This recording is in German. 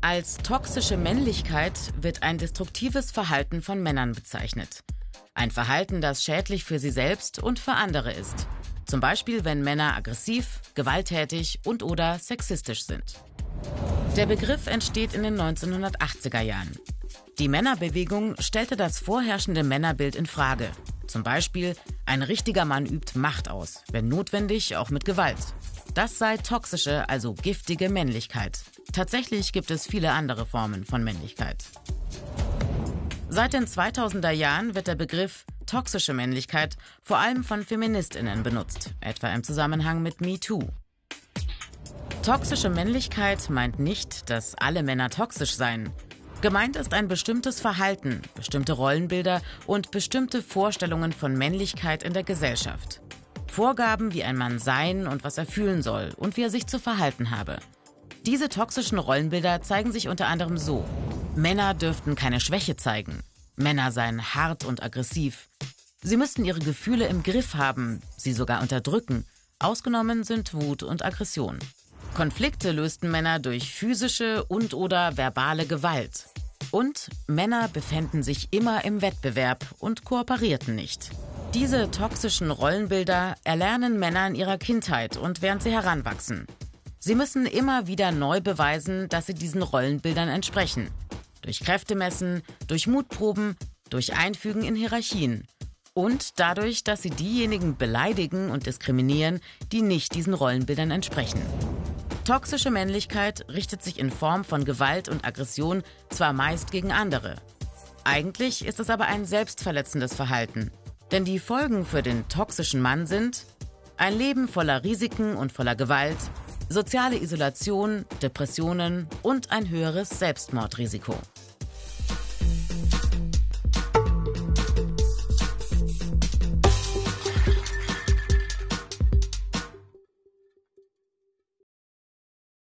Als toxische Männlichkeit wird ein destruktives Verhalten von Männern bezeichnet. Ein Verhalten, das schädlich für sie selbst und für andere ist. Zum Beispiel, wenn Männer aggressiv, gewalttätig und oder sexistisch sind. Der Begriff entsteht in den 1980er Jahren. Die Männerbewegung stellte das vorherrschende Männerbild in Frage. Zum Beispiel, ein richtiger Mann übt Macht aus, wenn notwendig auch mit Gewalt. Das sei toxische, also giftige Männlichkeit. Tatsächlich gibt es viele andere Formen von Männlichkeit. Seit den 2000er Jahren wird der Begriff toxische Männlichkeit vor allem von Feministinnen benutzt, etwa im Zusammenhang mit MeToo. Toxische Männlichkeit meint nicht, dass alle Männer toxisch seien. Gemeint ist ein bestimmtes Verhalten, bestimmte Rollenbilder und bestimmte Vorstellungen von Männlichkeit in der Gesellschaft. Vorgaben, wie ein Mann sein und was er fühlen soll und wie er sich zu verhalten habe. Diese toxischen Rollenbilder zeigen sich unter anderem so. Männer dürften keine Schwäche zeigen. Männer seien hart und aggressiv. Sie müssten ihre Gefühle im Griff haben, sie sogar unterdrücken. Ausgenommen sind Wut und Aggression. Konflikte lösten Männer durch physische und oder verbale Gewalt. Und Männer befänden sich immer im Wettbewerb und kooperierten nicht. Diese toxischen Rollenbilder erlernen Männer in ihrer Kindheit und während sie heranwachsen. Sie müssen immer wieder neu beweisen, dass sie diesen Rollenbildern entsprechen. Durch Kräftemessen, durch Mutproben, durch Einfügen in Hierarchien. Und dadurch, dass sie diejenigen beleidigen und diskriminieren, die nicht diesen Rollenbildern entsprechen. Toxische Männlichkeit richtet sich in Form von Gewalt und Aggression zwar meist gegen andere. Eigentlich ist es aber ein selbstverletzendes Verhalten. Denn die Folgen für den toxischen Mann sind ein Leben voller Risiken und voller Gewalt, soziale Isolation, Depressionen und ein höheres Selbstmordrisiko.